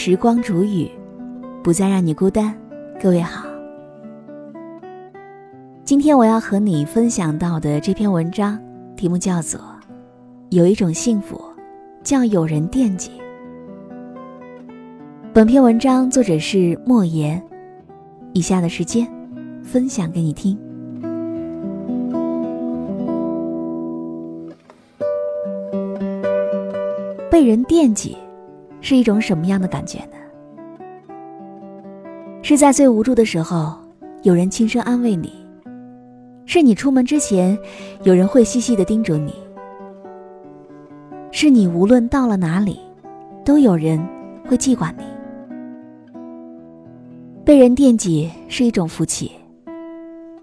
时光煮雨，不再让你孤单。各位好，今天我要和你分享到的这篇文章题目叫做《有一种幸福，叫有人惦记》。本篇文章作者是莫言，以下的时间分享给你听。被人惦记。是一种什么样的感觉呢？是在最无助的时候，有人轻声安慰你；是你出门之前，有人会细细的叮嘱你；是你无论到了哪里，都有人会记挂你。被人惦记是一种福气，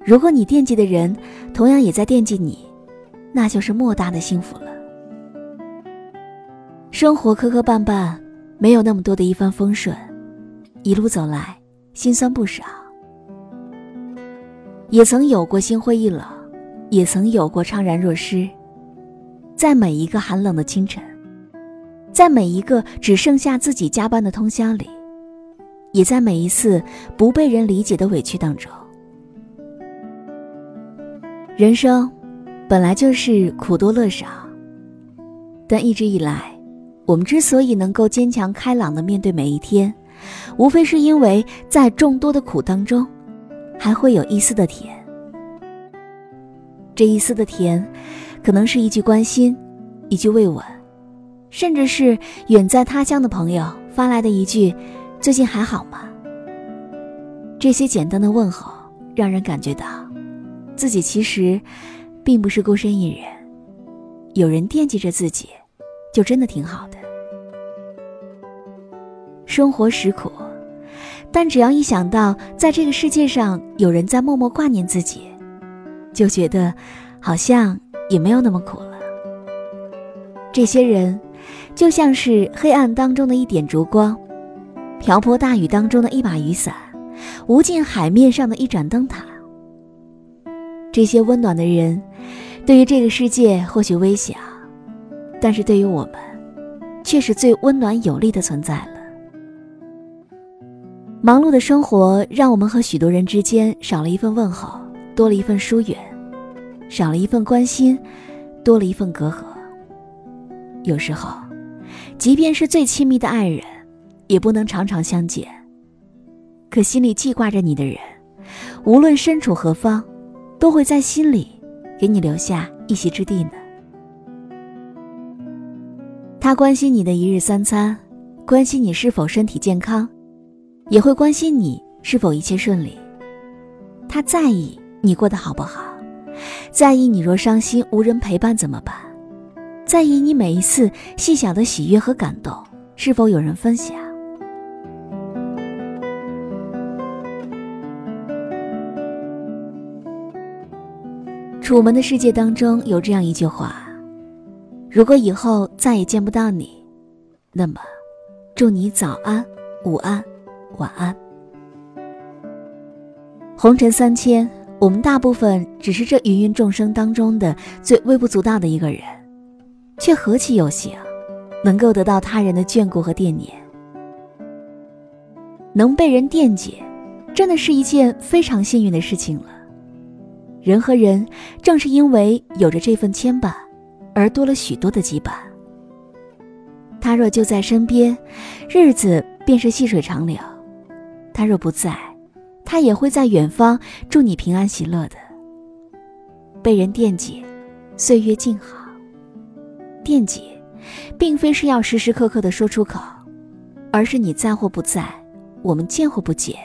如果你惦记的人同样也在惦记你，那就是莫大的幸福了。生活磕磕绊绊。没有那么多的一帆风顺，一路走来，心酸不少。也曾有过心灰意冷，也曾有过怅然若失。在每一个寒冷的清晨，在每一个只剩下自己加班的通宵里，也在每一次不被人理解的委屈当中，人生本来就是苦多乐少，但一直以来。我们之所以能够坚强开朗的面对每一天，无非是因为在众多的苦当中，还会有一丝的甜。这一丝的甜，可能是一句关心，一句慰问，甚至是远在他乡的朋友发来的一句“最近还好吗？”这些简单的问候，让人感觉到，自己其实，并不是孤身一人，有人惦记着自己。就真的挺好的。生活实苦，但只要一想到在这个世界上有人在默默挂念自己，就觉得好像也没有那么苦了。这些人，就像是黑暗当中的一点烛光，瓢泼大雨当中的一把雨伞，无尽海面上的一盏灯塔。这些温暖的人，对于这个世界或许微小。但是对于我们，却是最温暖有力的存在了。忙碌的生活让我们和许多人之间少了一份问候，多了一份疏远；少了一份关心，多了一份隔阂。有时候，即便是最亲密的爱人，也不能常常相见。可心里记挂着你的人，无论身处何方，都会在心里给你留下一席之地呢。他关心你的一日三餐，关心你是否身体健康，也会关心你是否一切顺利。他在意你过得好不好，在意你若伤心无人陪伴怎么办，在意你每一次细小的喜悦和感动是否有人分享。楚门的世界当中有这样一句话。如果以后再也见不到你，那么，祝你早安、午安、晚安。红尘三千，我们大部分只是这芸芸众生当中的最微不足道的一个人，却何其有幸，能够得到他人的眷顾和惦念。能被人惦记，真的是一件非常幸运的事情了。人和人正是因为有着这份牵绊。而多了许多的羁绊。他若就在身边，日子便是细水长流；他若不在，他也会在远方祝你平安喜乐的。被人惦记，岁月静好。惦记，并非是要时时刻刻的说出口，而是你在或不在，我们见或不见，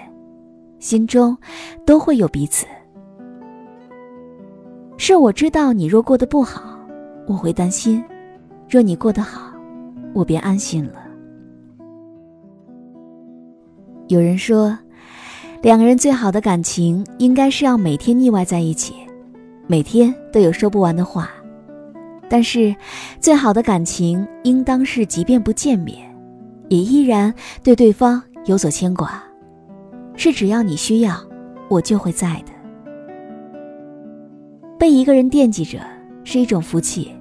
心中都会有彼此。是我知道你若过得不好。我会担心，若你过得好，我便安心了。有人说，两个人最好的感情应该是要每天腻歪在一起，每天都有说不完的话。但是，最好的感情应当是即便不见面，也依然对对方有所牵挂，是只要你需要，我就会在的。被一个人惦记着是一种福气。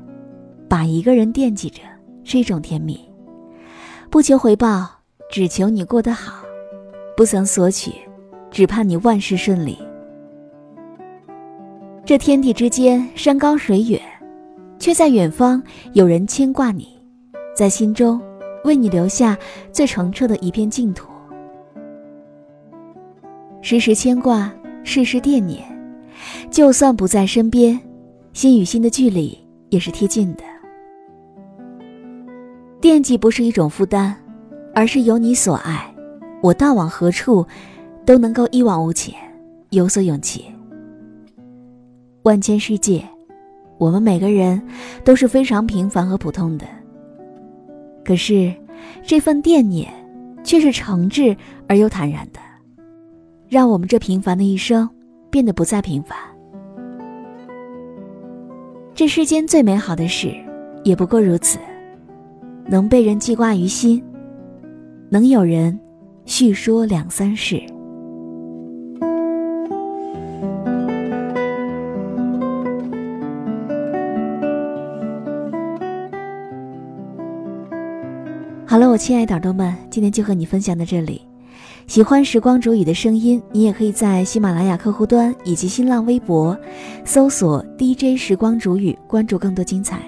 把一个人惦记着是一种甜蜜，不求回报，只求你过得好，不曾索取，只盼你万事顺利。这天地之间，山高水远，却在远方有人牵挂你，在心中为你留下最澄澈的一片净土。时时牵挂，事事惦念，就算不在身边，心与心的距离也是贴近的。惦记不是一种负担，而是有你所爱，我到往何处，都能够一往无前，有所勇气。万千世界，我们每个人都是非常平凡和普通的，可是这份惦念，却是诚挚而又坦然的，让我们这平凡的一生变得不再平凡。这世间最美好的事，也不过如此。能被人记挂于心，能有人叙说两三事。好了，我亲爱的耳朵们，今天就和你分享到这里。喜欢时光煮雨的声音，你也可以在喜马拉雅客户端以及新浪微博搜索 DJ 时光煮雨，关注更多精彩。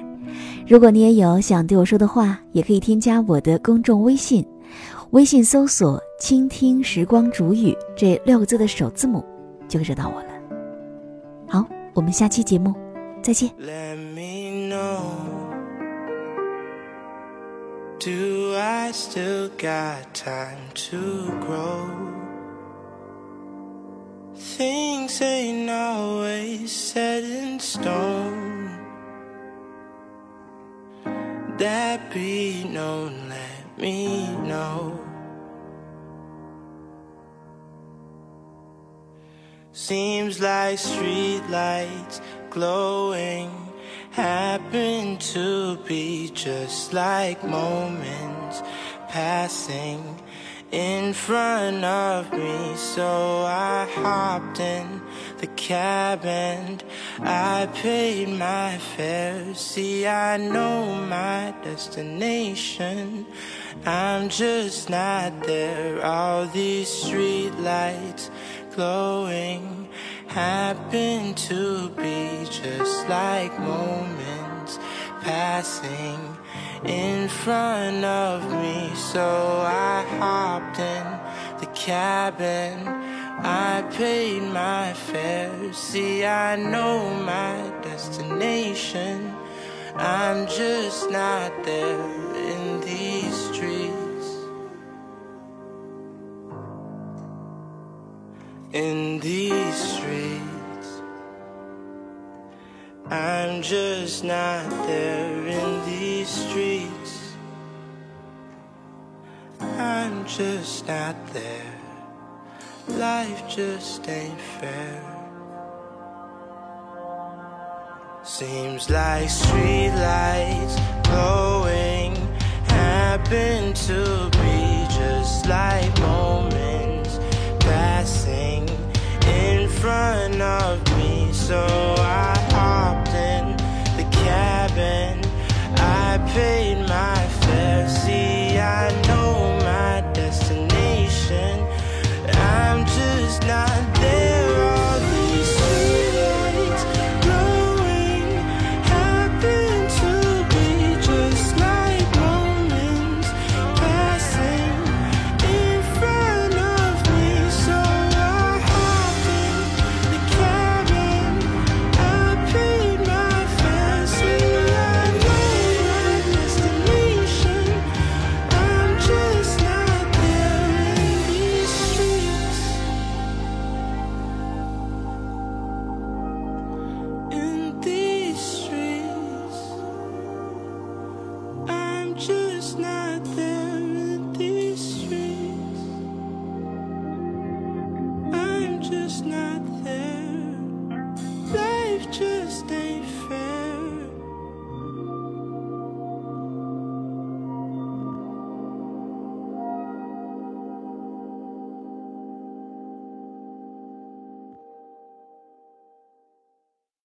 如果你也有想对我说的话，也可以添加我的公众微信，微信搜索“倾听时光煮雨”这六个字的首字母，就可以找到我了。好，我们下期节目再见。that be known, let me know. Seems like streetlights glowing happen to be just like moments passing in front of me. So I hopped in the cab and I paid my fare. See, I know my destination. I'm just not there. All these street lights glowing happen to be just like moments passing in front of me. So I hopped in the cabin. I paid my fare. See, I know my destination. I'm just not there in these streets. In these streets. I'm just not there in these streets. I'm just not there. Life just ain't fair. Seems like streetlights glowing happen to be just like moments passing in front of me. So just not there.